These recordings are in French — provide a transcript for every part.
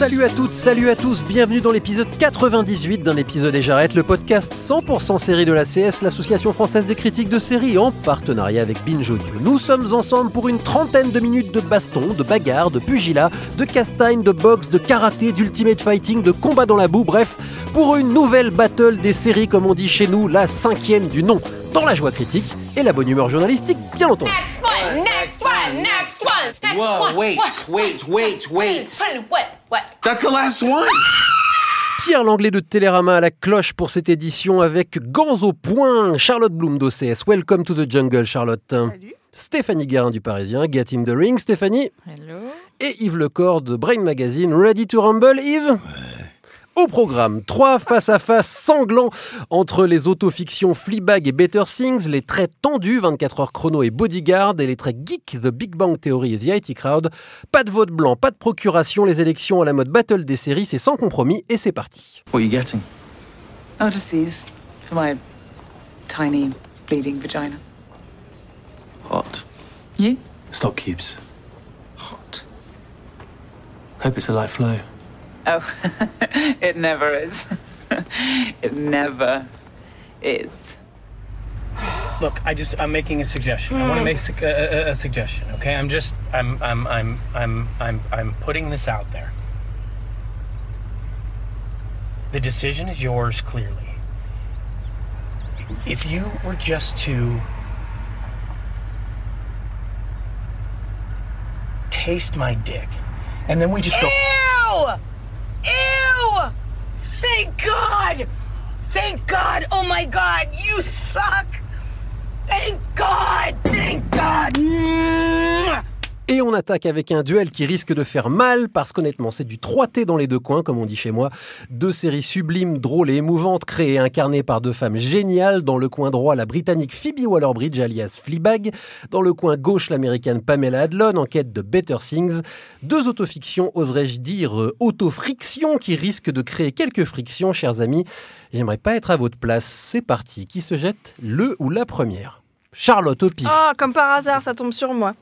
Salut à toutes, salut à tous, bienvenue dans l'épisode 98 d'un épisode et j'arrête le podcast 100% série de la CS, l'association française des critiques de séries, en partenariat avec Binge Audio. Nous sommes ensemble pour une trentaine de minutes de baston, de bagarre, de pugilat, de castagne, de boxe, de karaté, d'ultimate fighting, de combat dans la boue, bref, pour une nouvelle battle des séries comme on dit chez nous, la cinquième du nom, dans la joie critique et la bonne humeur journalistique, bien entendu. Next one, next one, next one, next Whoa, one. wait, wait, wait, wait. What? What? That's the last one. Pierre Langlais de Télérama à la cloche pour cette édition avec gants au point. Charlotte Bloom d'OCS. Welcome to the jungle, Charlotte. Salut. Stéphanie Guérin du Parisien. Get in the ring, Stéphanie. Hello. Et Yves Lecor de Brain Magazine. Ready to rumble, Yves? Au programme, trois face-à-face sanglants entre les autofictions Fleabag et Better Things, les traits tendus 24 heures chrono et Bodyguard et les traits geek The Big Bang Theory et The IT Crowd. Pas de vote blanc, pas de procuration, les élections à la mode battle des séries, c'est sans compromis et c'est parti. What are you getting? Oh, just these for my tiny bleeding vagina. Hot. You? Stock cubes. Hot. Hope it's a light flow. Oh, it never is. it never is. Look, I just I'm making a suggestion. I want to hmm. make su- a, a, a suggestion. Okay, I'm just I'm I'm I'm I'm I'm I'm putting this out there. The decision is yours clearly. If you were just to taste my dick, and then we just go. Ew! Thank God! Thank God! Oh my God! You suck! Thank God! Thank God! Et on attaque avec un duel qui risque de faire mal parce qu'honnêtement, c'est du 3T dans les deux coins, comme on dit chez moi. Deux séries sublimes, drôles et émouvantes, créées et incarnées par deux femmes géniales. Dans le coin droit, la britannique Phoebe Waller-Bridge, alias Fleabag. Dans le coin gauche, l'américaine Pamela Adlon, en quête de Better Things. Deux autofictions, oserais-je dire, euh, auto-frictions, qui risquent de créer quelques frictions, chers amis. J'aimerais pas être à votre place. C'est parti. Qui se jette Le ou la première? Charlotte au pif. Ah, comme par hasard, ça tombe sur moi.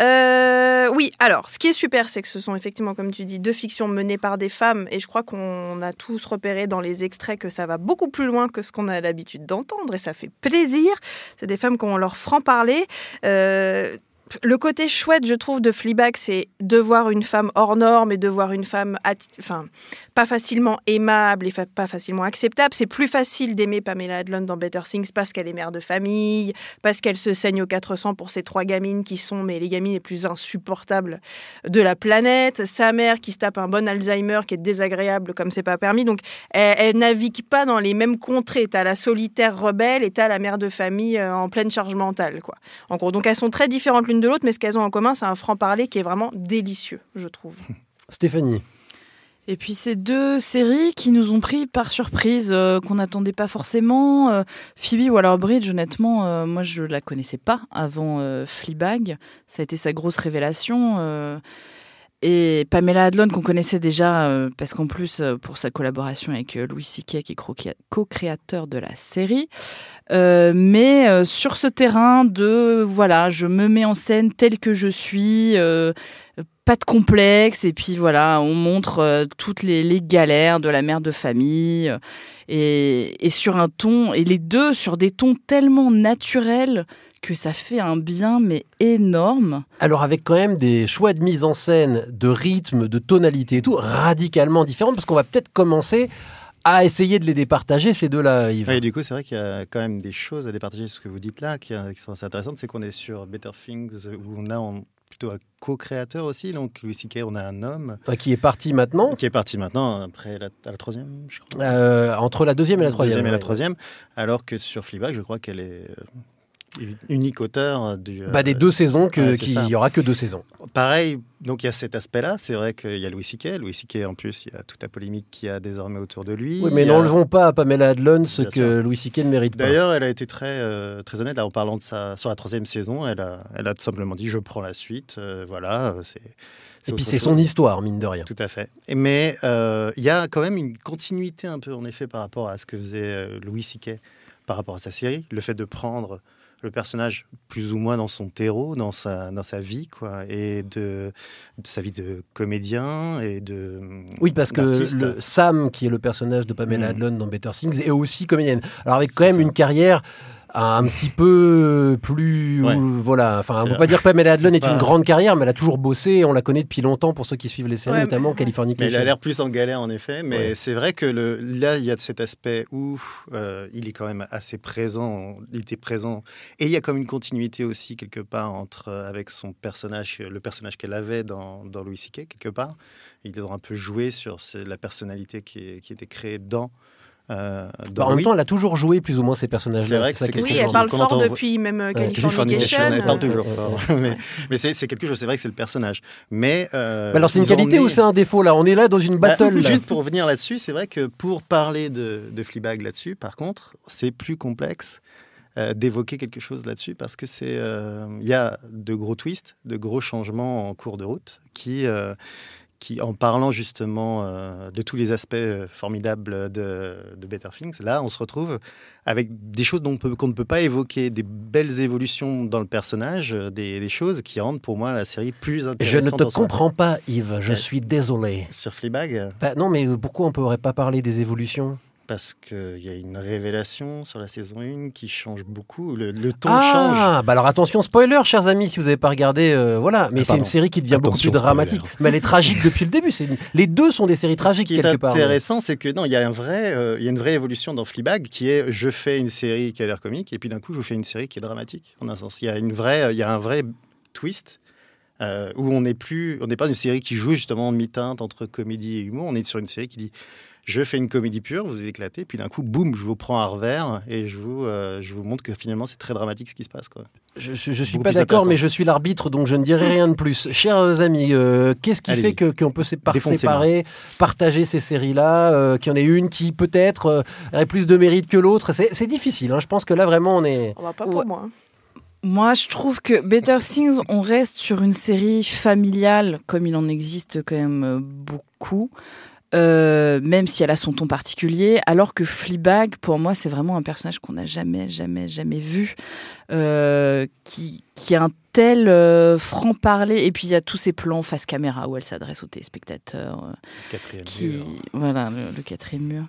Euh, oui, alors, ce qui est super, c'est que ce sont effectivement, comme tu dis, deux fictions menées par des femmes, et je crois qu'on a tous repéré dans les extraits que ça va beaucoup plus loin que ce qu'on a l'habitude d'entendre, et ça fait plaisir. C'est des femmes qui ont leur franc-parler. Euh, le côté chouette, je trouve, de Fleabag, c'est de voir une femme hors norme et de voir une femme, enfin, pas facilement aimable et pas facilement acceptable. C'est plus facile d'aimer Pamela Adlon dans Better Things parce qu'elle est mère de famille, parce qu'elle se saigne aux 400 pour ses trois gamines qui sont, mais les gamines les plus insupportables de la planète. Sa mère qui se tape un bon Alzheimer qui est désagréable comme c'est pas permis. Donc, elle, elle navigue pas dans les mêmes contrées. T'as la solitaire rebelle et t'as la mère de famille euh, en pleine charge mentale, quoi. En gros, donc elles sont très différentes l'une de l'autre, mais ce qu'elles ont en commun, c'est un franc-parler qui est vraiment délicieux, je trouve. Stéphanie. Et puis ces deux séries qui nous ont pris par surprise, euh, qu'on n'attendait pas forcément. Euh, Phoebe Waller-Bridge, honnêtement, euh, moi je la connaissais pas avant euh, Fleabag. Ça a été sa grosse révélation. Et Pamela Adlon qu'on connaissait déjà euh, parce qu'en plus euh, pour sa collaboration avec euh, Louis C.K. qui est co-créateur de la série. Mais sur ce terrain de voilà, je me mets en scène tel que je suis. pas de complexe et puis voilà on montre toutes les, galères de la mère de famille et sur un ton et les deux sur des tons tellement naturels que ça fait un bien mais énorme Alors avec quand même des choix de mise en scène, de rythme, de tonalité et tout, radicalement différents, parce qu'on va peut-être commencer à essayer de les départager, ces deux-là, Yves. Et du coup, c'est vrai qu'il y a quand même des choses à départager ce que vous dites là, qui, euh, qui sont assez intéressantes. C'est qu'on est sur Better Things, où on a en- plutôt un co-créateur aussi. Donc, Louis C.K., on a un homme Enfin, qui est parti maintenant, qui est parti maintenant, après la, à la troisième, je crois. euh, entre la deuxième et la troisième. Deuxième et la ouais. troisième. Alors que sur Fleabag, je crois qu'elle est. euh, unique auteur du. Bah, des deux saisons, que- ouais, c'est qu'il ça. y aura que deux saisons. Pareil, donc il y a cet aspect-là. C'est vrai qu'il y a Louis C.K. Louis C.K. en plus, il y a toute la polémique qu'il y a désormais autour de lui. Oui, mais a- n'enlevons pas à Pamela Adlon ce Bien que sûr. Louis C.K. ne mérite pas. D'ailleurs, elle a été très, euh, très honnête là, en parlant de ça sur la troisième saison. Elle a, elle a tout simplement dit Je prends la suite. euh, voilà. euh, c'est, Et puis c'est son histoire, mine de rien. Tout à fait. Mais euh, il y a quand même une continuité un peu, en effet, par rapport à ce que faisait euh, Louis C.K. par rapport à sa série. Le fait de prendre le personnage plus ou moins dans son terreau, dans sa, dans sa vie, quoi, et de, de sa vie de comédien et de. Oui, parce que le Sam, qui est le personnage de Pamela Mm. Adlon dans Better Things, est aussi comédienne. Alors avec quand même une carrière un petit peu plus Ouais. voilà enfin on peut pas dire que Pamela Adlon est une pas- grande carrière mais elle a toujours bossé on la connaît depuis longtemps pour ceux qui suivent les séries Ouais, notamment Mais Californication il a l'air plus en galère, en effet. Mais Ouais. c'est vrai que le, là, il y a cet aspect où euh, il est quand même assez présent. Il était présent. Et il y a comme une continuité aussi, quelque part, entre, euh, avec son personnage, le personnage qu'elle avait dans, dans Louis C.K., quelque part. Il doit un peu jouer sur la personnalité qui, est- qui était créée dans. Euh, Bah, en même temps elle a toujours joué plus ou moins ces personnages C'est là vrai que ça c'est Oui, elle parle fort depuis même euh, Californication. Elle parle euh, toujours fort. mais mais c'est c'est quelque chose, c'est vrai que c'est le personnage. Mais. euh, Bah alors c'est une qualité ou c'est un défaut là? On est là dans une bah, battle juste pour revenir là-dessus, c'est vrai que pour parler de, de Fleabag là-dessus, par contre, c'est plus complexe euh, d'évoquer quelque chose là-dessus parce que c'est euh, il y a de gros twists, de gros changements en cours de route qui euh, qui, en parlant justement euh, de tous les aspects euh, formidables de, de Better Things, là, on se retrouve avec des choses dont qu'on ne peut pas évoquer, des belles évolutions dans le personnage, euh, des, des choses qui rendent pour moi la série plus je intéressante. ne te comprends pas Yves je suis désolé. Sur Fleabag Bah, non mais pourquoi on pourrait pas parler des évolutions? Parce qu'il y a une révélation sur la saison 1 qui change beaucoup. Le, le ton change. Ah, bah alors attention, spoiler, chers amis, si vous n'avez pas regardé, euh, voilà. Mais Ah, c'est une série qui devient beaucoup plus dramatique. Mais elle est tragique depuis le début. Une- Les deux sont des séries tragiques Ce qui est quelque part. intéressant, c'est que non, il y a un vrai, euh, y a une vraie évolution dans Fleabag qui est je fais une série qui a l'air comique et puis d'un coup je fais une série qui est dramatique. En un sens, il y a une vraie, il y a un vrai twist. euh, où on n'est plus, on n'est pas une série qui joue justement en mi-teinte entre comédie et humour. On est sur une série qui dit je fais une comédie pure, vous éclatez, puis d'un coup, boum, je vous prends à revers et je vous, euh, je vous montre que finalement c'est très dramatique ce qui se passe. Quoi. Je, je, je suis pas d'accord, mais je suis l'arbitre, donc je ne dirai rien de plus. Chers amis, euh, qu'est-ce qui fait que- qu'on peut par- Défoncez-moi. séparer, partager ces séries-là, euh, qu'il y en ait une qui peut-être euh, aurait plus de mérite que l'autre? C'est difficile. hein. Je pense que là vraiment on est. On va pas pour moi. hein. Moi, je trouve que Better Things, on reste sur une série familiale, comme il en existe quand même euh, beaucoup, euh, même si elle a son ton particulier, alors que Fleabag, pour moi, c'est vraiment un personnage qu'on n'a jamais, jamais, jamais vu, euh, qui, qui a un tel euh, franc-parler, et puis il y a tous ces plans face caméra où elle s'adresse aux téléspectateurs. Quatrième qui, mur. voilà, le, le quatrième mur.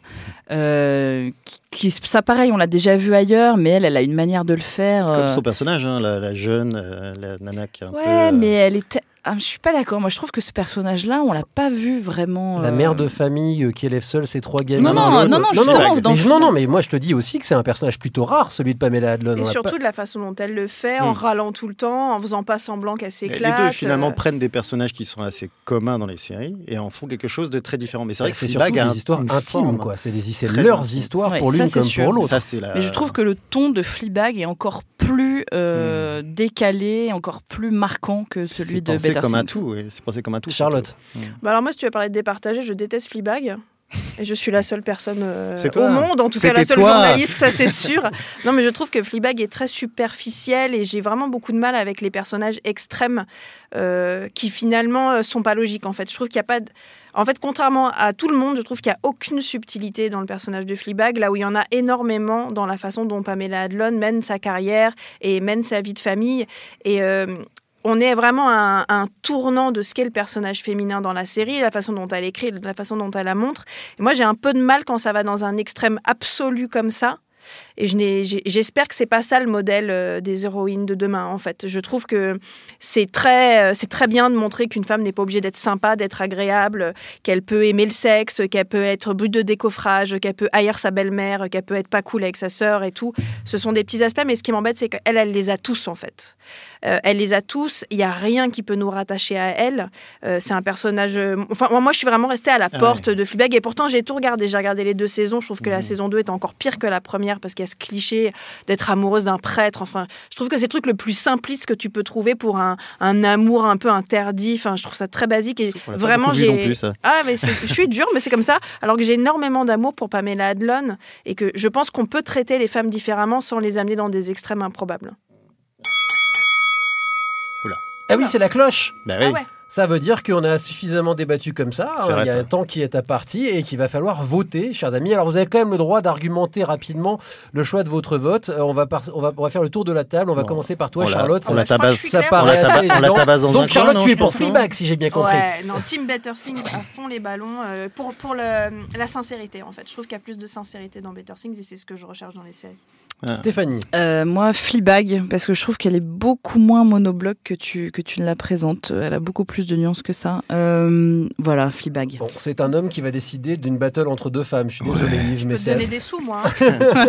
Qui, qui- ça, pareil, on l'a déjà vu ailleurs, mais elle, elle a une manière de le faire. Comme son personnage, hein, la, la jeune, la nana qui est un peu. Ouais, mais elle était. Ah, je suis pas d'accord. Moi, je trouve que ce personnage-là, on l'a pas vu vraiment. La euh, mère de famille euh, qui élève seule ses trois gamins. Non, non, non, non, justement, dans mais, non, non, mais moi je te dis aussi que c'est un personnage plutôt rare, celui de Pamela Adlon. Et surtout pas- de la façon dont elle le fait, en Hmm. râlant tout le temps, en faisant pas semblant qu'elle Les s'éclate. deux finalement euh, prennent des personnages qui sont assez communs dans les séries et en font quelque chose de très différent. Mais c'est vrai Bah, que c'est surtout des histoires intimes, forme quoi. C'est des- c'est leurs intime. histoires Ouais, pour l'une comme sûr. pour l'autre. Ça, c'est la- Mais je trouve que le ton de Fleabag est encore plus euh, décalé, encore plus marquant que celui de pensé comme un tout. oui, C'est pensé comme un tout. Charlotte. Bah alors moi, si tu veux parler de départager, je déteste Fleabag. Et je suis la seule personne euh, au monde, en tout cas la seule toi. journaliste, ça c'est sûr. Non, mais je trouve que Fleabag est très superficielle et j'ai vraiment beaucoup de mal avec les personnages extrêmes euh, qui finalement euh, sont pas logiques en fait. Je trouve qu'il y a pas de... En fait, contrairement à tout le monde, je trouve qu'il n'y a aucune subtilité dans le personnage de Fleabag, là où il y en a énormément dans la façon dont Pamela Adlon mène sa carrière et mène sa vie de famille. Et euh, on est vraiment à un, tournant de ce qu'est le personnage féminin dans la série, la façon dont elle écrit, la façon dont elle la montre. Et moi, j'ai un peu de mal quand ça va dans un extrême absolu comme ça. Et je j'espère que c'est pas ça le modèle euh, des héroïnes de demain. En fait, je trouve que c'est très, euh, c'est très bien de montrer qu'une femme n'est pas obligée d'être sympa, d'être agréable, qu'elle peut aimer le sexe, qu'elle peut être but de décoffrage, qu'elle peut haïr sa belle-mère, qu'elle peut être pas cool avec sa sœur et tout. Ce sont des petits aspects, mais ce qui m'embête, c'est qu'elle, elle les a tous en fait. Euh, elle les a tous. Il y a rien qui peut nous rattacher à elle. Euh, c'est un personnage. Enfin, moi, je suis vraiment restée à la Ah porte de Fleabag et pourtant j'ai tout regardé. J'ai regardé les deux saisons. Je trouve que la Mhm. saison 2 est encore pire que la première. parce qu'il y a ce cliché d'être amoureuse d'un prêtre. Enfin, je trouve que c'est le truc le plus simpliste que tu peux trouver pour un, un amour un peu interdit. Enfin, je trouve ça très basique et vraiment j'ai. Ah, mais je suis dure, mais c'est comme ça. Alors que j'ai énormément d'amour pour Pamela Adlon et que je pense qu'on peut traiter les femmes différemment sans les amener dans des extrêmes improbables. Ah oui, c'est la cloche. Bah Ah ouais. Ça veut dire qu'on a suffisamment débattu comme ça. C'est vrai, Il y a ça. un temps qui est à partie et qu'il va falloir voter, chers amis. Alors vous avez quand même le droit d'argumenter rapidement le choix de votre vote. Euh, on, va par- on, va, on va faire le tour de la table. On va commencer par toi, on la- Charlotte. on la Ça- tabasse- ça paraît assez on la évident. tabasse dans un Donc coin, Charlotte, non, tu es pour Fleabag, si j'ai bien compris. Ouais, non, Team Better Things à fond les ballons euh, pour, pour le- la sincérité en fait. Je trouve qu'il y a plus de sincérité dans Better Things et c'est ce que je recherche dans les séries. Stéphanie. Euh, moi, Fleabag, parce que je trouve qu'elle est beaucoup moins monobloc que tu, que tu ne la présentes. Elle a beaucoup plus de nuances que ça. Euh, voilà, Fleabag. Bon, c'est un homme qui va décider d'une battle entre deux femmes. Je suis désolé, Yves, mais peux te donner des sous moi.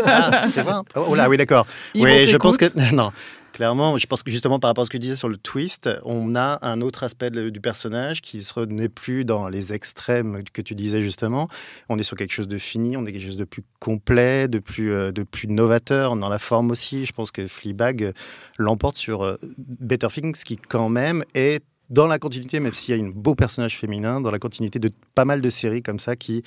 Ah, c'est vrai Oh oh là, oui, d'accord. Oui, je pense que. Non. Clairement, je pense que justement par rapport à ce que tu disais sur le twist, on a un autre aspect de- du personnage qui se n'est plus dans les extrêmes que tu disais justement. On est sur quelque chose de fini, on est quelque chose de plus complet, de plus, euh, de plus novateur dans la forme aussi. Je pense que Fleabag euh, l'emporte sur euh, Better Things qui quand même est dans la continuité, même s'il y a un beau personnage féminin, dans la continuité de pas mal de séries comme ça qui,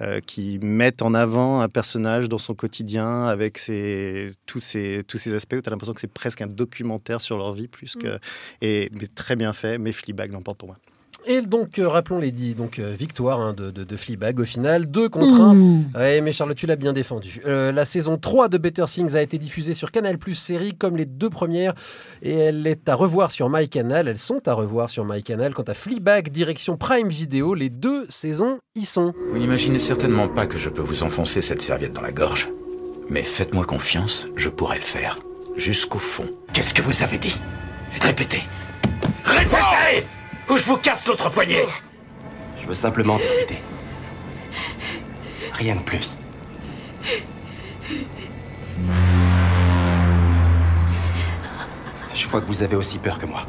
euh, qui mettent en avant un personnage dans son quotidien avec ses, tous, ces, tous ces aspects où tu as l'impression que c'est presque un documentaire sur leur vie plus que. Et, mais très bien fait, mais Fleabag l'emporte pour moi. Et donc, euh, rappelons les dix. Donc, euh, victoire hein, de, de, de Fleabag au final. 2 contre 1. Ouais, mais Charlotte, tu l'as bien défendu. Euh, la saison 3 de Better Things a été diffusée sur Canal Plus série comme les deux premières. Et elle est à revoir sur MyCanal. Elles sont à revoir sur MyCanal. Quant à Fleabag, direction Prime Video, les deux saisons y sont. Vous n'imaginez certainement pas que je peux vous enfoncer cette serviette dans la gorge. Mais faites-moi confiance, je pourrai le faire. Jusqu'au fond. Qu'est-ce que vous avez dit? Répétez Répétez Ou je vous casse l'autre poignet Je veux simplement discuter. Rien de plus. Je crois que vous avez aussi peur que moi.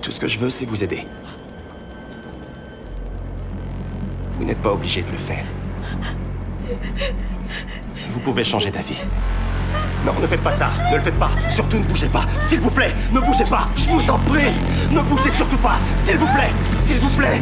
Tout ce que je veux, c'est vous aider. Vous n'êtes pas obligé de le faire. Vous pouvez changer d'avis. Non, ne faites pas ça. Ne le faites pas. Surtout ne bougez pas. S'il vous plaît, ne bougez pas. Je vous en prie. Ne bougez surtout pas. S'il vous plaît. S'il vous plaît.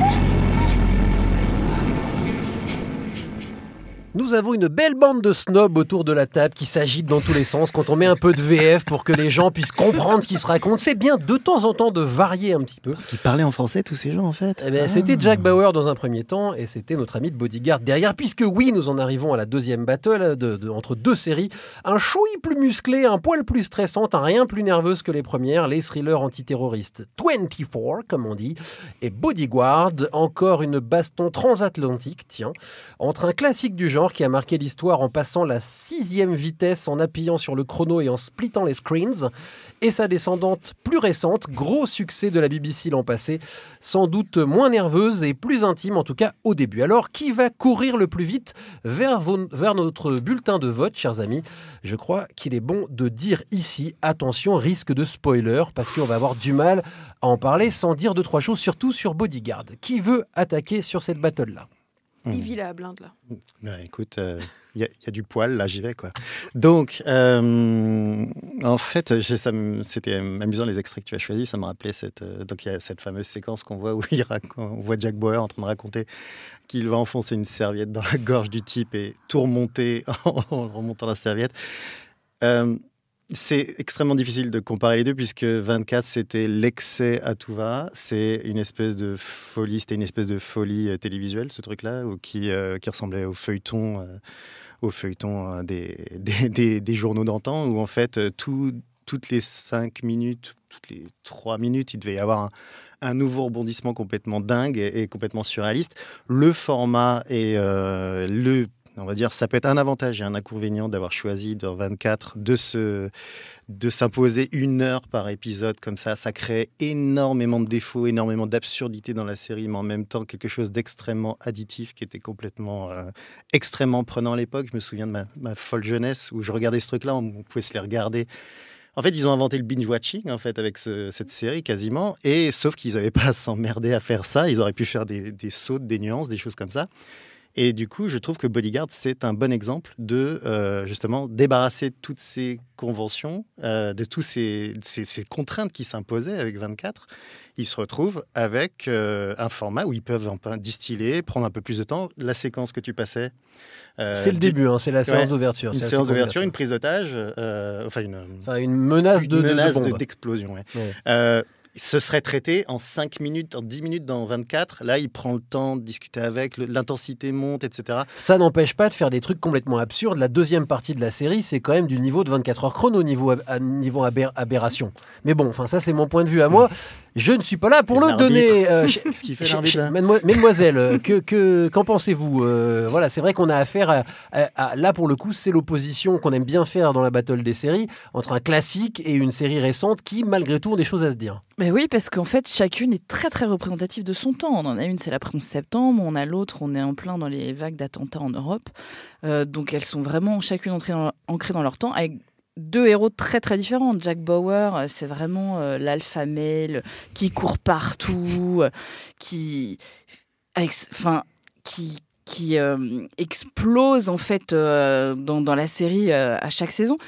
Nous avons une belle bande de snobs autour de la table qui s'agitent dans tous les sens quand on met un peu de VF pour que les gens puissent comprendre ce qui se raconte. C'est bien de temps en temps de varier un petit peu. Parce qu'ils parlaient en français, tous ces gens, en fait. Eh ben, Ah. C'était Jack Bauer dans un premier temps et c'était notre ami de Bodyguard derrière, puisque oui, nous en arrivons à la deuxième battle de- de- entre deux séries. Un chouï plus musclé, un poil plus stressante, un rien plus nerveuse que les premières, les thrillers antiterroristes 24, comme on dit, et Bodyguard, encore une baston transatlantique, tiens, entre un classique du genre qui a marqué l'histoire en passant la sixième vitesse, en appuyant sur le chrono et en splittant les screens, et sa descendante plus récente, gros succès de la BBC l'an passé, sans doute moins nerveuse et plus intime, en tout cas au début. Alors, qui va courir le plus vite vers, vers notre bulletin de vote, chers amis? Je crois qu'il est bon de dire ici, attention, risque de spoiler, parce qu'on va avoir du mal à en parler sans dire deux, trois choses, surtout sur Bodyguard. Qui veut attaquer sur cette battle-là? Il vit la blinde là. Ben, écoute, il y, a- y a du poil, là j'y vais quoi. Donc, euh, en fait, c'était amusant les extraits que tu as choisis. Ça me rappelait cette, euh, donc il y a cette fameuse séquence qu'on voit où il on voit Jack Bauer en train de raconter qu'il va enfoncer une serviette dans la gorge du type et tout remonter en remontant la serviette. C'est extrêmement difficile de comparer les deux puisque 24 c'était l'excès à tout va. C'est une espèce de folie, c'était une espèce de folie euh, télévisuelle ce truc-là euh, qui ressemblait au feuilleton, euh, au feuilleton des, journaux d'antan où en fait tout- toutes les 5 minutes, toutes les 3 minutes, il devait y avoir un, nouveau rebondissement complètement dingue et, complètement surréaliste. Le format et le on va dire, ça peut être un avantage et un inconvénient d'avoir choisi dans 24 de se de s'imposer une heure par épisode comme ça. Ça crée énormément de défauts, énormément d'absurdités dans la série, mais en même temps quelque chose d'extrêmement additif qui était complètement euh, extrêmement prenant à l'époque. Je me souviens de ma, folle jeunesse où je regardais ce truc-là, on pouvait se les regarder. En fait, ils ont inventé le binge-watching en fait avec ce- cette série quasiment, et sauf qu'ils n'avaient pas à s'emmerder à faire ça. Ils auraient pu faire des, des sautes, des nuances, des choses comme ça. Et du coup, je trouve que Bodyguard, c'est un bon exemple de euh, justement débarrasser toutes ces conventions, euh, de toutes ces, ces- ces contraintes qui s'imposaient avec 24. Ils se retrouvent avec euh, un format où ils peuvent un peu distiller, prendre un peu plus de temps. La séquence que tu passais. C'est le début, hein, c'est la séance d'ouverture, Une séance d'ouverture, une prise d'otage, enfin une, Enfin, une menace de- de- de d'explosion. ouais. Ouais. Ce serait traité en 5 minutes, en 10 minutes dans 24. Là, il prend le temps de discuter avec, l'intensité monte, etc. Ça n'empêche pas de faire des trucs complètement absurdes. La deuxième partie de la série, c'est quand même du niveau de 24 heures chrono, niveau, niveau aber- aberration. Mais bon, enfin ça c'est mon point de vue à moi. Je ne suis pas là pour Et le donner. euh, Qu'est-ce qu'il fait, l'arbitre, Mesdemoiselles, euh, que, que, qu'en pensez-vous Euh, Voilà, c'est vrai qu'on a affaire à, à- à- Là pour le coup, c'est l'opposition qu'on aime bien faire dans la battle des séries entre un classique et une série récente qui, malgré tout, ont des choses à se dire. Mais oui, parce qu'en fait, chacune est très très représentative de son temps. On en a une, c'est l'après 11 septembre, on a l'autre, on est en plein dans les vagues d'attentats en Europe. Euh, donc elles sont vraiment chacune entrées dans- ancrées dans leur temps, avec deux héros très très différents. Jack Bauer, euh, c'est vraiment euh, l'alpha male qui court partout, euh, qui, enfin, qui qui euh, explose en fait euh, dans, dans la série euh, à chaque saison.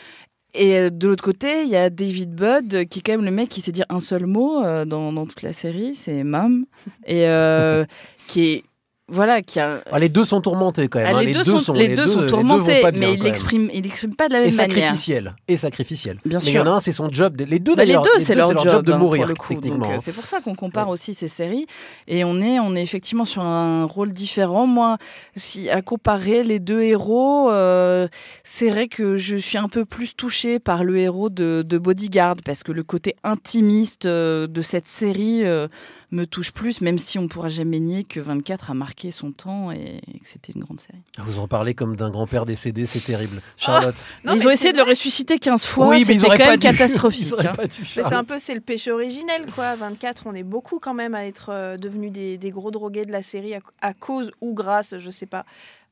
Et euh, de l'autre côté, il y a David Budd, euh, qui est quand même le mec qui sait dire un seul mot euh, dans, dans toute la série, c'est Mom, et euh, qui est voilà, qui a Ah, les deux sont tourmentés quand même. Ah, hein. les, deux sont, les deux sont tourmentés, bien, mais quand il l'exprime, il l'exprime pas de la et même manière. sacrificiel. Et sacrificiel. Bien Mais il y en a sûr. un, c'est son job. Les deux Bah, d'ailleurs. c'est leur, job, de hein, mourir, pour le coup. techniquement. Euh, hein. c'est pour ça qu'on compare aussi ces séries. Et on est, on est effectivement sur un rôle différent. Moi, si à comparer les deux héros, euh, c'est vrai que je suis un peu plus touchée par le héros de, de Bodyguard parce que le côté intimiste euh, de cette série euh, me touche plus, même si on ne pourra jamais nier que 24 a marqué son temps et que c'était une grande série. Vous en parlez comme d'un grand-père décédé, c'est terrible. Charlotte. Non, ils ont essayé de le ressusciter 15 fois, Oui, mais ils c'était quand pas même dû. catastrophique. Hein. c'est un Charlotte. peu c'est le péché originel quoi. 24, on est beaucoup quand même à être euh, devenus des, des gros drogués de la série à, à cause ou grâce, je sais pas.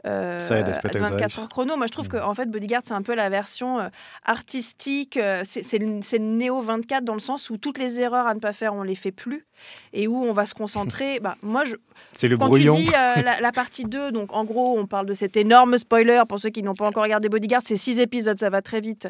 Euh, Ça aide à se à péter les 24 oreilles. heures chrono. Moi, je trouve que en fait, Bodyguard, c'est un peu la version euh, artistique. euh, c'est le, néo 24 dans le sens où toutes les erreurs à ne pas faire, on les fait plus et où on va se concentrer. bah, moi, je, C'est le quand brouillon. tu dis euh, la, la partie 2, donc en gros, on parle de cet énorme spoiler pour ceux qui n'ont pas encore regardé Bodyguard, c'est six épisodes, ça va très vite,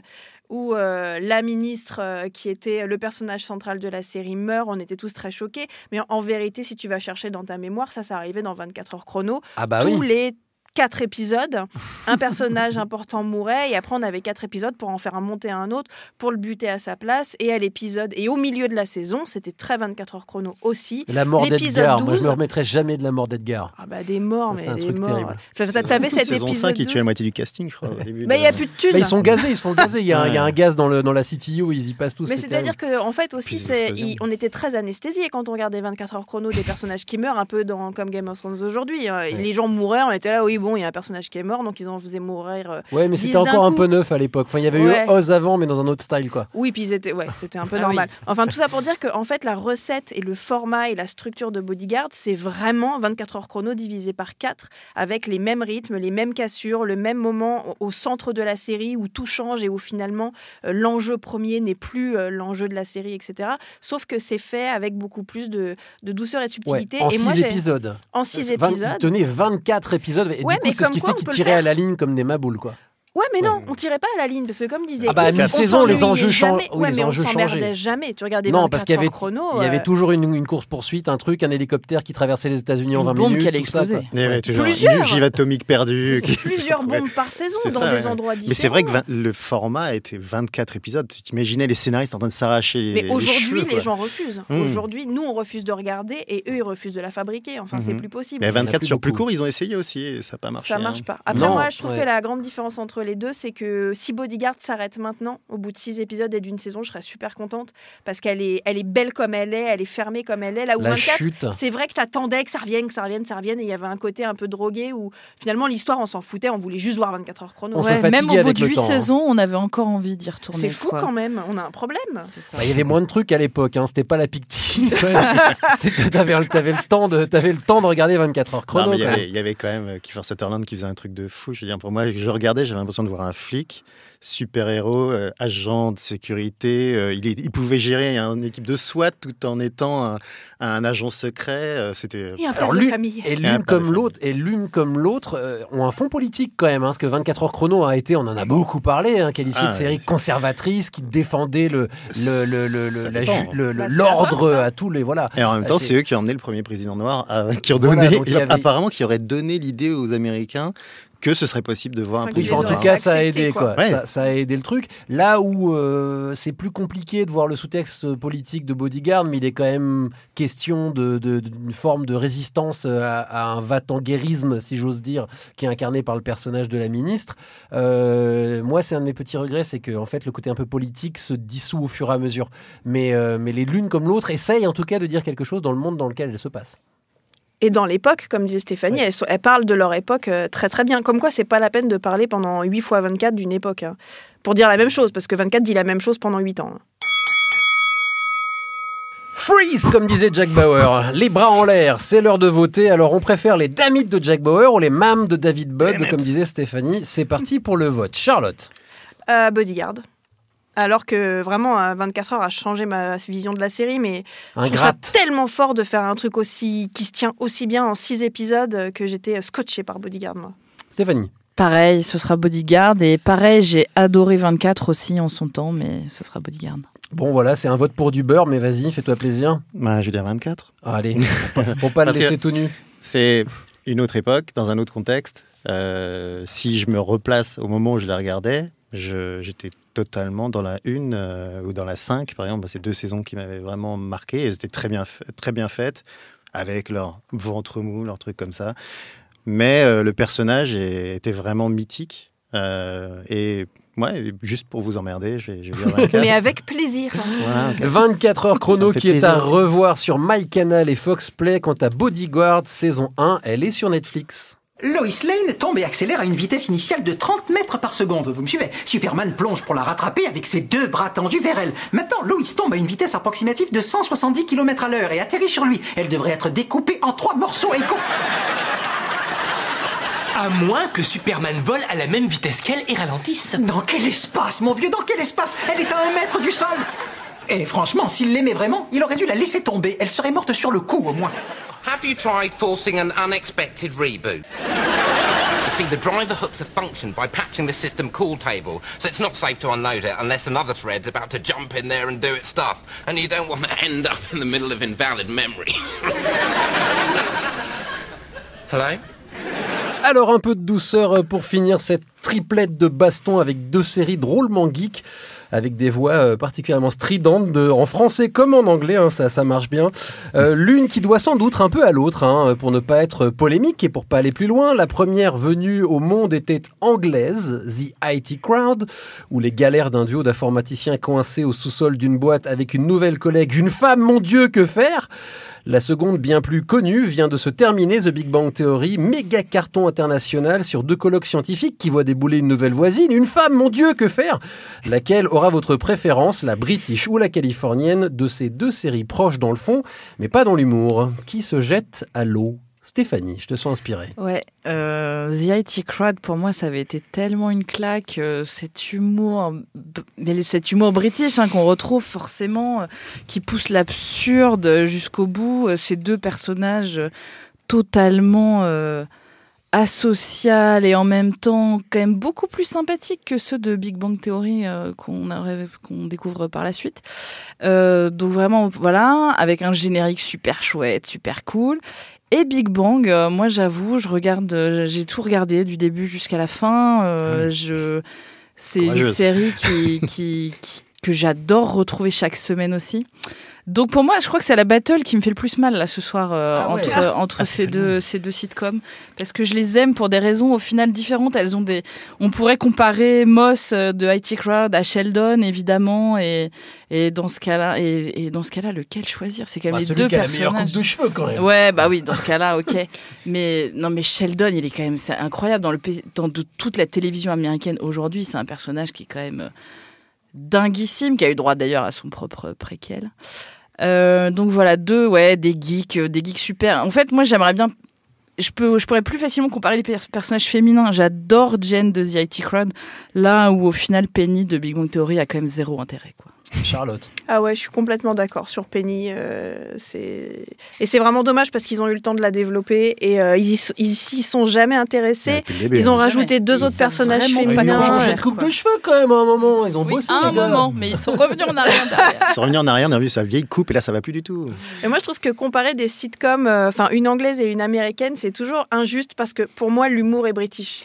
où la ministre qui était le personnage central de la série meurt, on était tous très choqués, mais en, en vérité, si tu vas chercher dans ta mémoire, ça, ça arrivait dans 24 heures chrono. Ah bah Tous oui. les quatre épisodes, un personnage important mourait et après on avait quatre épisodes pour en faire un monter à un autre, pour le buter à sa place et à l'épisode et au milieu de la saison, c'était très 24 heures chrono aussi. La mort L'épisode d'Edgar. Moi, je 12, me remettrai jamais de la mort d'Edgar. ah bah des morts, Ça, c'est mais un des truc morts. terrible. Enfin, t'a- T'avais cet Saison épisode 5, il 12. tue la moitié du casting, je crois. Au début Bah, il n'y a plus de thunes. Bah, ils sont gazés, ils se font gazer. Il y a, un- il y a un Ouais. gaz dans, le, dans la CTU, ils y passent tous. Mais c'est c'est-à-dire qu'en en fait aussi, c'est, on était très anesthésiés quand on regardait 24 heures chrono des personnages qui meurent, un peu dans, comme Game of Thrones aujourd'hui. hein. Les gens mouraient, on était là, oui, bon, il y a un personnage qui est mort, donc ils en faisaient mourir. euh, Ouais, mais 10 c'était encore un peu neuf à l'époque. Enfin, il y avait Ouais. eu Oz avant, mais dans un autre style, quoi. Oui, puis ils étaient, ouais, c'était un peu Ah normal. Enfin, tout ça pour dire que en fait, la recette et le format et la structure de Bodyguard, c'est vraiment 24 heures chrono divisé par 4, avec les mêmes rythmes, les mêmes cassures, le même moment au centre de la série où tout change et où finalement euh, l'enjeu premier n'est plus euh, l'enjeu de la série, etc. Sauf que c'est fait avec beaucoup plus de, de douceur et de Ouais, subtilité. en et 6 moi, épisodes. En 6 Vingt- épisodes. Tenaient 24 épisodes. Et Ouais, coup, c'est ce qui quoi, fait qu'ils tiraient à la ligne comme des maboules, quoi. Ouais, mais non, on tirait pas à la ligne parce que comme disait Ah bah, à Yves, on mi-saison, s'ennuyait les enjeux jamais. chan- oui, Ouais, les mais on enjeux s'emmerdait changeaient. jamais. Tu regardais Non, 24 parce qu'il y avait, chrono. il y avait euh, toujours une, une course-poursuite, un truc, un hélicoptère qui traversait les États-Unis en Une 20 bombe minutes. qui allait exploser. quoi. Il y avait toujours Plusieurs. une atomique perdue. qui- plusieurs Ouais. bombes par saison dans ça, des ouais. endroits différents. Mais c'est vrai que le format était 24 épisodes. Tu t'imaginais les scénaristes en train de s'arracher les, Mais aujourd'hui, les, gens refusent. Hmm. Aujourd'hui, nous, on refuse de regarder et eux, ils refusent de la fabriquer. Enfin, c'est Mhm. plus possible. Mais 24 plus sur plus court, ils ont essayé aussi et ça n'a pas marché. Ça hein. marche pas. Après, moi, je trouve ouais. que la grande différence entre les deux, c'est que si Bodyguard s'arrête maintenant, au bout de six épisodes et d'une saison, je serais super contente parce qu'elle est, elle est belle comme elle est, elle est fermée comme elle est. Là où La 24, chute. c'est vrai que t'attendais que ça revienne, que ça revienne, que ça revienne, et il y avait un côté un peu drogué où finalement l'histoire, on s'en foutait, on voulait juste voir 24 heures chrono. Ouais, même au bout de le 8 temps, hein. saisons, on avait encore envie d'y retourner. C'est fou quoi. quand même, on a un problème. C'est ça. Bah, il y avait moins de trucs à l'époque, hein. c'était pas la pictine. T'avais avais le, temps de- t'avais le temps de regarder 24 heures chrono. mais il y quand avait- même. il y avait quand même euh, Kiefer Sutherland qui faisait un truc de fou. Je veux dire, pour moi, je regardais, j'avais l'impression l'impression de voir un flic super-héros, euh, agent de sécurité. euh, il, est- il pouvait gérer une équipe de SWAT tout en étant un, un agent secret. euh, C'était Et un père Alors l'une famille. et Et un l'une comme l'autre et l'une comme l'autre euh, ont un fond politique quand même, hein, parce que 24 heures chrono a été, on en a beaucoup parlé, hein, qualifié Ah, de série oui. conservatrice qui défendait le le- le- le- le- Ça la dépend. ju- le- le- Bah, c'est l'ordre à tous les voilà. Et en même Ah, temps, c'est- c'est eux qui ont emmené le premier président noir, euh, qui ont donné, avait- apparemment, qui auraient donné l'idée aux Américains que ce serait possible de voir un enfin, en tout cas, ça a aidé, quoi. quoi. Ouais. Ça, ça a aidé le truc. Là où euh, c'est plus compliqué de voir le sous-texte politique de Bodyguard, mais il est quand même question de- de- d'une forme de résistance à, à un vatanguérisme, si j'ose dire, qui est incarné par le personnage de la ministre. Euh, moi, c'est un de mes petits regrets, c'est que en fait, le côté un peu politique se dissout au fur et à mesure. Mais, euh, mais les l'une comme l'autre essayent en tout cas de dire quelque chose dans le monde dans lequel elles se passent. Et dans l'époque, comme disait Stéphanie, elles, sont- elles parlent de leur époque euh, très très bien. Comme quoi, c'est pas la peine de parler pendant 8 fois 24 d'une époque. hein. Pour dire la même chose, parce que 24 dit la même chose pendant 8 ans. hein. Freeze, comme disait Jack Bauer. Les bras en l'air, c'est l'heure de voter. Alors, on préfère les damites de Jack Bauer ou les mâmes de David Budd, comme disait Stéphanie. C'est parti pour le vote. Charlotte. Euh, Bodyguard. Alors que vraiment, euh, 24 heures a changé ma vision de la série, mais je trouve ça tellement fort de faire un truc aussi qui se tient aussi bien en 6 épisodes que j'étais euh, scotché par Bodyguard, moi. Stéphanie. Pareil, ce sera Bodyguard. Et pareil, j'ai adoré 24 aussi en son temps, mais ce sera Bodyguard. Bon, voilà, c'est un vote pour du beurre, mais vas-y, fais-toi plaisir. Bah, je vais dire 24. Ah, allez, pour pas- le laisser tout nu. C'est une autre époque, dans un autre contexte. Euh, si je me replace au moment où je la regardais, je- j'étais totalement dans la 1 euh, ou dans la 5, par exemple. C'est deux saisons qui m'avaient vraiment marqué. Elles étaient très bien, très bien faites, avec leur ventre mou, leur truc comme ça. Mais euh, le personnage est- était vraiment mythique. Euh, et ouais, juste pour vous emmerder, je vais, je vais dire 24. Mais avec plaisir. Voilà, ok. 24 heures chrono qui est à revoir sur MyCanal et Fox Play. Quant à Bodyguard, saison 1, elle est sur Netflix. Lois Lane tombe et accélère à une vitesse initiale de 30 mètres par seconde. Vous me suivez? Superman plonge pour la rattraper avec ses deux bras tendus vers elle. Maintenant, Lois tombe à une vitesse approximative de 170 km à l'heure et atterrit sur lui. Elle devrait être découpée en trois morceaux égaux. À moins que Superman vole à la même vitesse qu'elle et ralentisse. Dans quel espace, mon vieux? Dans quel espace? Elle est à un mètre du sol Et franchement, s'il l'aimait vraiment, il aurait dû la laisser tomber. Elle serait morte sur le coup, au moins. Have you tried forcing an unexpected reboot? You see, the driver hooks a function by patching the system call table, so it's not safe to unload it unless another thread's about to jump in there and do its stuff, and you don't want to end up in the middle of invalid memory. Hello? Alors un peu de douceur euh, pour finir cette triplette de baston avec deux séries drôlement geeks, avec des voix euh, particulièrement stridentes de- en français comme en anglais, hein, ça, ça marche bien. Euh, L'une qui doit sans doute un peu à l'autre, hein, pour ne pas être polémique et pour pas aller plus loin. La première venue au monde était anglaise, The IT Crowd, où les galères d'un duo d'informaticiens coincés au sous-sol d'une boîte avec une nouvelle collègue, une femme, mon Dieu, que faire? La seconde, bien plus connue, vient de se terminer, The Big Bang Theory, méga carton international sur deux colloques scientifiques qui voient débouler une nouvelle voisine, une femme, mon Dieu, que faire? Laquelle aura votre préférence, la british ou la californienne, de ces deux séries proches dans le fond, mais pas dans l'humour, qui se jettent à l'eau? Stéphanie, je te sens inspirée. Ouais, euh, The IT Crowd, pour moi, ça avait été tellement une claque. euh, cet humour, mais cet humour british hein, qu'on retrouve forcément, euh, qui pousse l'absurde jusqu'au bout. euh, ces deux personnages totalement asocial et en même temps quand même beaucoup plus sympathiques que ceux de Big Bang Theory qu'on découvre par la suite. Donc vraiment, voilà, avec un générique super chouette, super cool. Et Big Bang, euh, moi j'avoue, je regarde, euh, j'ai tout regardé du début jusqu'à la fin. euh, je, c'est une série qui, qui, qui- que j'adore retrouver chaque semaine aussi. Donc pour moi, je crois que c'est la battle qui me fait le plus mal là ce soir euh, Ah ouais. entre Ah. entre Ah, ces deux ces deux sitcoms parce que je les aime pour des raisons au final différentes. Elles ont des, on pourrait comparer Moss euh, de IT Crowd à Sheldon évidemment et et dans ce cas-là et, et dans ce cas-là lequel choisir? C'est quand même Bah, les celui deux qui a la personnages. meilleure coupe de cheveux, quand même. Ouais, bah oui, dans ce cas-là, ok. Mais non, mais Sheldon, il est quand même c'est incroyable dans le dans de- toute la télévision américaine aujourd'hui. C'est un personnage qui est quand même euh, dinguissime, qui a eu droit d'ailleurs à son propre préquel. Euh, donc voilà, deux, ouais, des geeks, euh, des geeks super. En fait, moi, j'aimerais bien je, peux, je pourrais plus facilement comparer les per- personnages féminins. J'adore Jen de The IT Crowd, là où au final Penny de Big Bang Theory a quand même zéro intérêt. Quoi. Charlotte. Ah ouais, je suis complètement d'accord sur Penny. euh, c'est et c'est vraiment dommage parce qu'ils ont eu le temps de la développer et euh, ils, y, ils sont jamais intéressés. ils ont hein. rajouté Jamais. deux Ils autres personnages féminins. Ils ont changé de coupe de cheveux quand même à un moment. Ils ont bossé. À un moment, mais ils sont revenus en arrière derrière. Ils sont revenus en arrière, on a vu sa vieille coupe et là ça va plus du tout. Et moi, je trouve que comparer des sitcoms, euh, enfin une anglaise et une américaine, c'est toujours injuste parce que pour moi, l'humour est british.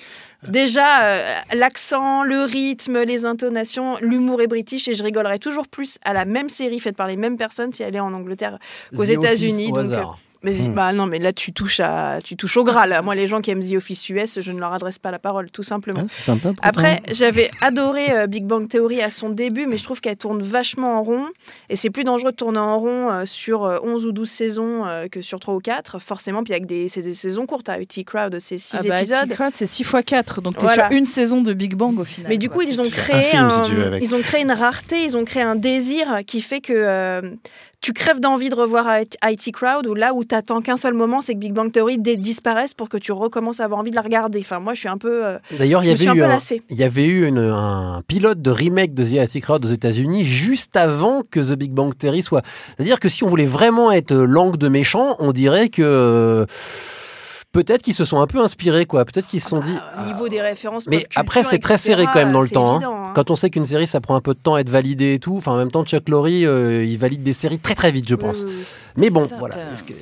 Déjà, euh, l'accent, le rythme, les intonations, l'humour est british et je rigolerais toujours plus à la même série faite par les mêmes personnes si elle est en Angleterre qu'aux États-Unis. Donc, euh. Mais Hmm. bah non, mais là tu touches à, tu touches au gras. Là. Moi, les gens qui aiment The Office US, je ne leur adresse pas la parole, tout simplement. Ah, c'est sympa. Après, j'avais adoré euh, Big Bang Theory à son début, mais je trouve qu'elle tourne vachement en rond. Et c'est plus dangereux de tourner en rond euh, sur euh, 11 ou 12 saisons euh, que sur 3 ou 4, forcément. Puis avec des, c'est des saisons courtes. À IT Crowd, c'est 6 Ah bah, épisodes. IT Crowd, c'est 6 x 4, donc t'es Voilà. sur une saison de Big Bang au final. Mais du coup, ils ont un créé film, si ils ont créé une rareté, ils ont créé un désir qui fait que euh, tu crèves d'envie de revoir IT Crowd ou là où t'attends qu'un seul moment, c'est que Big Bang Theory disparaisse pour que tu recommences à avoir envie de la regarder. Enfin, moi, je suis un peu, euh, D'ailleurs, il y avait eu un, lassée. il y avait eu une- un pilote de remake de The Attic Crowd aux États-Unis juste avant que The Big Bang Theory soit. C'est-à-dire que si on voulait vraiment être langue de méchant, on dirait que euh, peut-être qu'ils se sont un peu inspirés, quoi. Peut-être qu'ils se sont dit. Au niveau des références. Mais après, c'est très serré quand même dans le temps. hein. évident, hein. Quand on sait qu'une série, ça prend un peu de temps à être validé et tout. Enfin, en même temps, Chuck Lorre, euh, il valide des séries très très vite, je pense. Oui, oui, oui. Mais bon, voilà.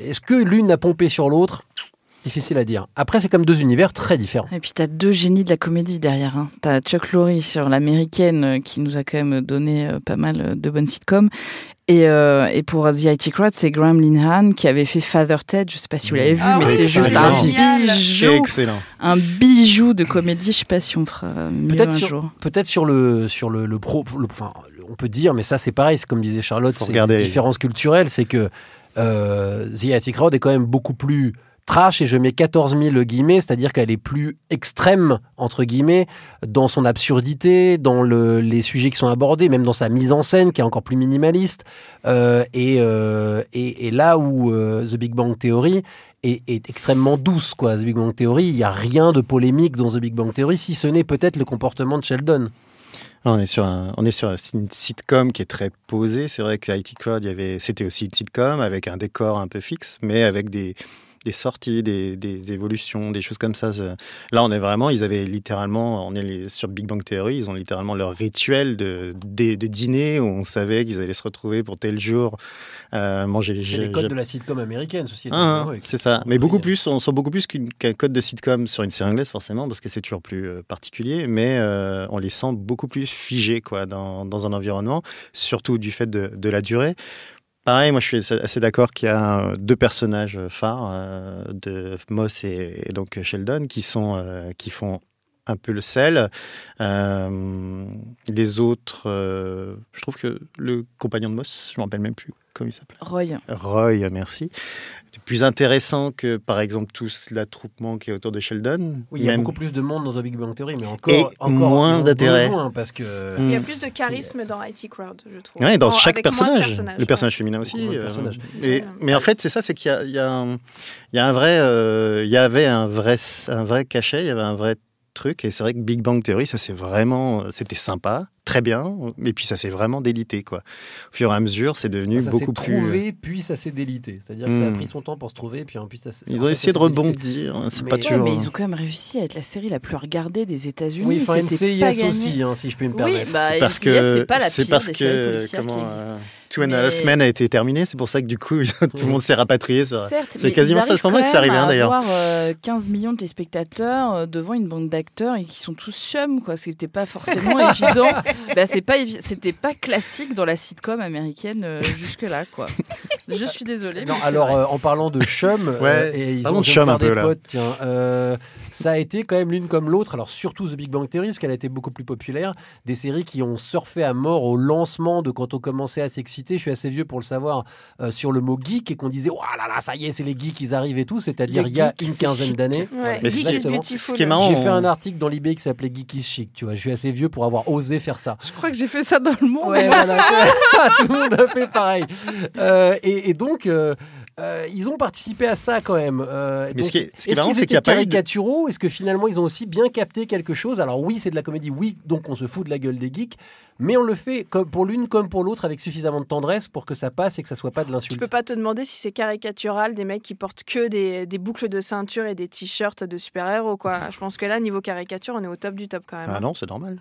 Est-ce que, l'une a pompé sur l'autre? Difficile à dire. Après, c'est comme deux univers très différents. Et puis t'as deux génies de la comédie derrière. Hein. T'as Chuck Lorre sur l'américaine euh, qui nous a quand même donné euh, pas mal de bonnes sitcoms. Et, euh, et pour The IT Crowd, c'est Graham Linehan qui avait fait Father Ted. Je sais pas si vous l'avez vu, Ah mais oui, c'est juste un bijou, Excellent. un bijou de comédie. Je sais pas si on fera mieux Peut-être un sur, jour. peut-être sur le sur le, le pro, le- enfin, on peut dire, mais ça c'est pareil, c'est comme disait Charlotte, c'est une différence culturelle, c'est que euh, The Attic Crowd est quand même beaucoup plus trash et je mets 14 000 guillemets, c'est-à-dire qu'elle est plus extrême entre guillemets dans son absurdité, dans le- les sujets qui sont abordés, même dans sa mise en scène qui est encore plus minimaliste. Euh, et, euh, et, là où euh, The Big Bang Theory est, extrêmement douce, quoi. The Big Bang Theory, il n'y a rien de polémique dans The Big Bang Theory, si ce n'est peut-être le comportement de Sheldon. On est sur un, on est sur une sitcom qui est très posée. C'est vrai que IT Crowd, c'était aussi une sitcom avec un décor un peu fixe, mais avec des, des sorties, des, des évolutions, des choses comme ça. Là, on est vraiment, ils avaient littéralement, on est sur Big Bang Theory, ils ont littéralement leur rituel de, de, de dîner où on savait qu'ils allaient se retrouver pour tel jour euh, manger. C'est j'ai- les codes de la sitcom américaine, ceci ah, c'est ça. Mais beaucoup plus, on sent beaucoup plus qu'un code de sitcom sur une série anglaise, forcément, parce que c'est toujours plus euh, particulier, mais euh, on les sent beaucoup plus figés quoi, dans, dans un environnement, surtout du fait de, de la durée. Pareil, moi je suis assez- d'accord qu'il y a euh, deux personnages phares, euh, de Moss et, et donc Sheldon, qui, sont, euh, qui font un peu le sel. Euh, les autres, euh, je trouve que le compagnon de Moss, je ne me rappelle même plus comment il s'appelle. Roy. Roy, merci. C'est plus intéressant que, par exemple, tout l'attroupement qui est autour de Sheldon. Oui, il y a Même- beaucoup plus de monde dans The Big Bang Theory, mais encore, Et encore moins d'intérêt. besoin, parce que Il y a Mm. plus de charisme dans IT Crowd, je trouve. Ouais, dans En- chaque personnage. le ouais. personnage féminin aussi. Euh, et- mais en fait, c'est ça, c'est qu'il y, y, a un- il y a un vrai, euh, il y avait un vrai, un vrai cachet, il y avait un vrai truc. Et c'est vrai que Big Bang Theory, ça c'est vraiment, c'était sympa, très bien. Et puis ça s'est vraiment délité, quoi. Au fur et à mesure, c'est devenu ça s'est beaucoup plus. trouvé, puis ça s'est délité. C'est-à-dire que ça a Mm. pris son temps pour se trouver, puis en plus ça s'est- Ils ont essayé ça de s'est rebondir, c'est Mais- pas Ouais, toujours. mais ils ont quand même réussi à être la série la plus regardée des États-Unis. Oui, enfin NCIS aussi, hein, si je peux me Oui, permettre. bah, C'est parce que c'est c'est parce des que comment euh, Two and a Mais- Half Men a été terminé, c'est pour ça que du coup tout le monde s'est rapatrié. sur- C'est mais quasiment ça, arrivent c'est pour moi quand que ça arrive à d'ailleurs. avoir euh, 15 millions de téléspectateurs euh, devant une bande d'acteurs et qui sont tous chums, quoi. C'était pas forcément évident. Bah, c'est pas c'était pas classique dans la sitcom américaine euh, jusque là, quoi. Je suis désolée. Non, mais c'est alors euh, en parlant de chum, euh, Ouais, et ils ont de chum un peu, là. potes, tiens, euh, ça a été quand même l'une comme l'autre. Alors surtout The Big Bang Theory, parce qu'elle a été beaucoup plus populaire. Des séries qui ont surfé à mort au lancement de quand on commençait à s'exciter. Je suis assez vieux pour le savoir euh, sur le mot geek et qu'on disait oh là là, ça y est, c'est les geeks, ils arrivent et tout. C'est-à-dire il y a une quinzaine d'années. Ouais, est marrant, J'ai fait un article dans l'eBay qui s'appelait Geek is chic. Tu vois, je suis assez vieux pour avoir osé faire ça. Je crois que j'ai fait ça dans le monde. Ouais, voilà, c'est- tout le monde a fait pareil. Euh, et, et donc, euh, euh, ils ont participé à ça quand même. Euh, Mais donc, ce qui est- ce qui est est-ce marrant, qu'ils c'est qu'il y a étaient pas eu de- caricaturaux Est-ce que finalement ils ont aussi bien capté quelque chose? Alors oui, c'est de la comédie, oui, donc on se fout de la gueule des geeks, mais on le fait comme pour l'une comme pour l'autre avec suffisamment de tendresse pour que ça passe et que ça soit pas de Je l'insulte. peux pas te demander si c'est caricatural des mecs qui portent que des, des boucles de ceinture et des t-shirts de super-héros, quoi. Je pense que là, niveau caricature, on est au top du top quand même. Ah non, c'est normal.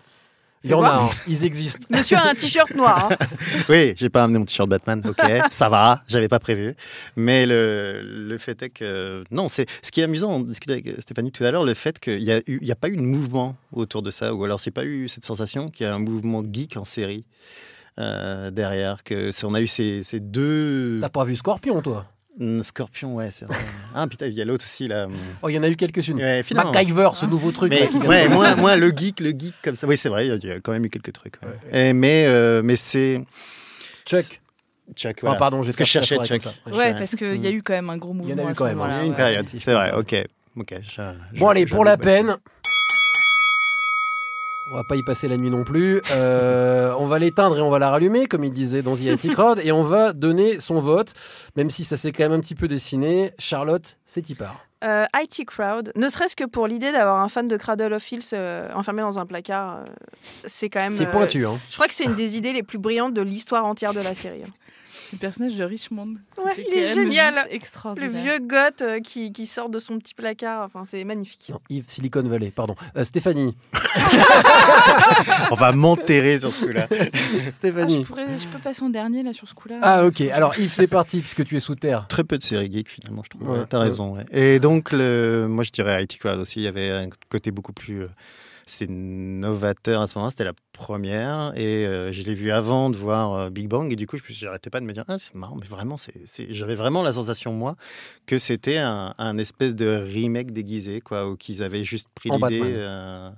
Il y en a, hein, ils existent. Monsieur a un t-shirt noir. hein. Oui, j'ai pas amené mon t-shirt Batman, ok, ça va, j'avais pas prévu. Mais le, le fait est que. Non, c'est ce qui est amusant, on discutait avec Stéphanie tout à l'heure, le fait qu'il n'y a, eu- il y a pas eu de mouvement autour de ça, ou alors c'est pas eu cette sensation qu'il y a un mouvement geek en série euh, derrière, que c'est- on a eu ces, ces deux. T'as pas vu Scorpion, toi? Hmm, Scorpion, ouais, c'est vrai. Ah, putain, il y a l'autre aussi, là. Oh, il y en a eu quelques-unes. Ouais. MacGyver, ce nouveau truc. Mais, là, ouais, moi, moi, le geek, le geek comme ça. Oui, c'est vrai, il y a quand même eu quelques trucs. ouais. Et, mais, euh, mais c'est. Chuck. Chuck, Enfin, voilà. pardon, que je cherchais Chuck. ça. Ouais, parce qu'il y a eu quand même un gros mouvement. Il y en a eu à ce quand même, moment-là, Il y a eu une ouais. période, c'est vrai, ok. ok je- je- Bon, allez, pour la peine. On va pas y passer la nuit non plus. Euh, on va l'éteindre et on va la rallumer, comme il disait dans The IT Crowd, et on va donner son vote, même si ça s'est quand même un petit peu dessiné. Charlotte, c'est y part. Euh, IT Crowd, ne serait-ce que pour l'idée d'avoir un fan de Cradle of Filth euh, enfermé dans un placard, c'est quand même. C'est pointu, hein. Je crois que c'est une des idées les plus brillantes de l'histoire entière de la série. C'est le personnage de Richmond. Ouais, il est génial. juste Le extraordinaire. vieux goth euh, qui, qui sort de son petit placard, enfin, c'est magnifique. Non, Yves, Silicon Valley, pardon. Euh, Stéphanie. On va m'enterrer sur ce coup-là. Ah, Stéphanie. je, pourrais, je peux passer en dernier là sur ce coup-là. Ah, ok. Alors, Yves, c'est parti, puisque tu es sous terre. Très peu de séries geeks finalement, je trouve. Ouais, T'as ouais. raison. ouais. Et donc, le, moi je dirais IT Crowd aussi. Il y avait un côté beaucoup plus. C'était novateur à ce moment-là. C'était la première. Et euh, je l'ai vu avant de voir euh, Big Bang. Et du coup, je j'arrêtais pas de me dire Ah, c'est marrant, mais vraiment, c'est, c'est- j'avais vraiment la sensation, moi, que c'était un, un espèce de remake déguisé, quoi, ou qu'ils avaient juste pris l'idée Batman. euh,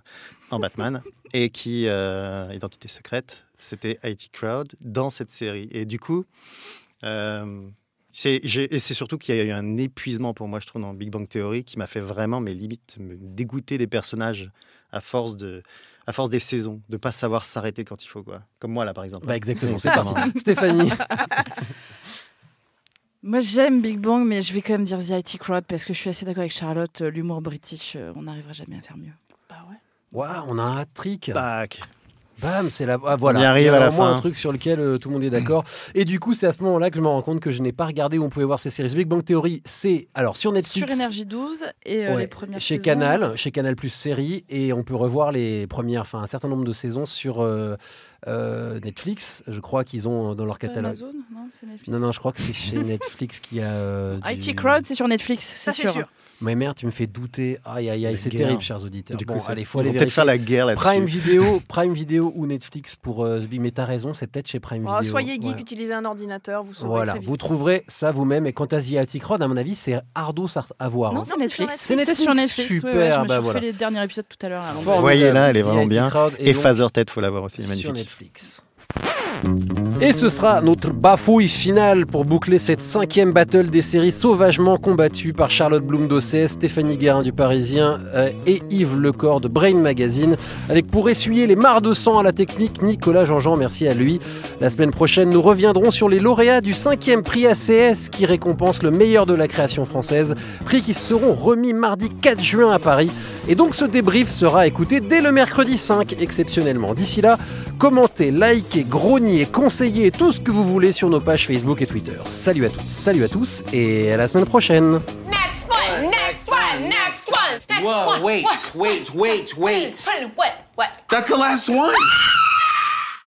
en Batman. et qui, Identité secrète, c'était IT Crowd dans cette série. Et du coup. c'est, et c'est surtout qu'il y a eu un épuisement pour moi, je trouve, dans Big Bang Theory, qui m'a fait vraiment, mes limites, me dégoûter des personnages à force, de, à force des saisons, de pas savoir s'arrêter quand il faut, quoi. Comme moi, là, par exemple. Bah, exactement, c'est parti. Stéphanie. Moi j'aime Big Bang, mais je vais quand même dire The IT Crowd parce que je suis assez d'accord avec Charlotte. euh, L'humour british, euh, on n'arrivera jamais à faire mieux. Waouh, on a un hat-trick. Bac. Bam, c'est la. Ah, voilà. On y arrive Il y a à la au moins fin. un truc sur lequel euh, tout le monde est d'accord. Et du coup, c'est à ce moment-là que je me rends compte que je n'ai pas regardé où on pouvait voir ces séries. Big Bang Theory, c'est alors sur Netflix. Sur Énergie 12 et euh, Ouais, les premières chez saisons. Canal, chez Canal Plus série, et on peut revoir les premières, enfin un certain nombre de saisons sur euh, euh, Netflix. Je crois qu'ils ont dans leur catalogue. Amazon Non, c'est Netflix. Non, non, je crois que c'est chez Netflix qui a. euh, IT du- Crowd, c'est sur Netflix, c'est Ça, c'est sûr. sûr. Mais merde, tu me fais douter. Aïe, aïe, aïe, c'est terrible, chers auditeurs. Du bon, allez, faut aller peut-être faire la guerre là-dessus. Prime Vidéo, Prime Vidéo ou Netflix pour euh. Mais t'as raison, c'est peut-être chez Prime Oh, Vidéo. soyez geek, Ouais. utilisez un ordinateur, vous saurez Voilà, très vite. vous trouverez ça vous-même. Et quant à The Attic Road, à mon avis, c'est ardos à- voir. Non, hein. c'est Netflix. C'est Netflix, sur Netflix. super, ouais, je me bah suis voilà. refait les derniers épisodes tout à l'heure. Formidable. Voyez-la, elle est vraiment IT bien. Et Phaser Tête, faut la voir aussi, est sur magnifique. Netflix. Et ce sera notre bafouille finale pour boucler cette cinquième battle des séries sauvagement combattues par Charlotte Bloom d'OCS, Stéphanie Guérin du Parisien euh, et Yves Lecor de Brain Magazine. Avec pour essuyer les mares de sang à la technique, Nicolas Jean-Jean, merci à lui. La semaine prochaine, nous reviendrons sur les lauréats du cinquième prix ACS qui récompense le meilleur de la création française. Prix qui seront remis mardi 4 juin à Paris. Et donc ce débrief sera écouté dès le mercredi 5, exceptionnellement. D'ici là, commentez, likez, grognez, conseillez tout ce que vous voulez sur nos pages Facebook et Twitter. Salut à tous, salut à tous et à la semaine prochaine. Next one, next one, next one, next Whoa, one. wait, wait, wait, wait. What? What? What? That's the last one?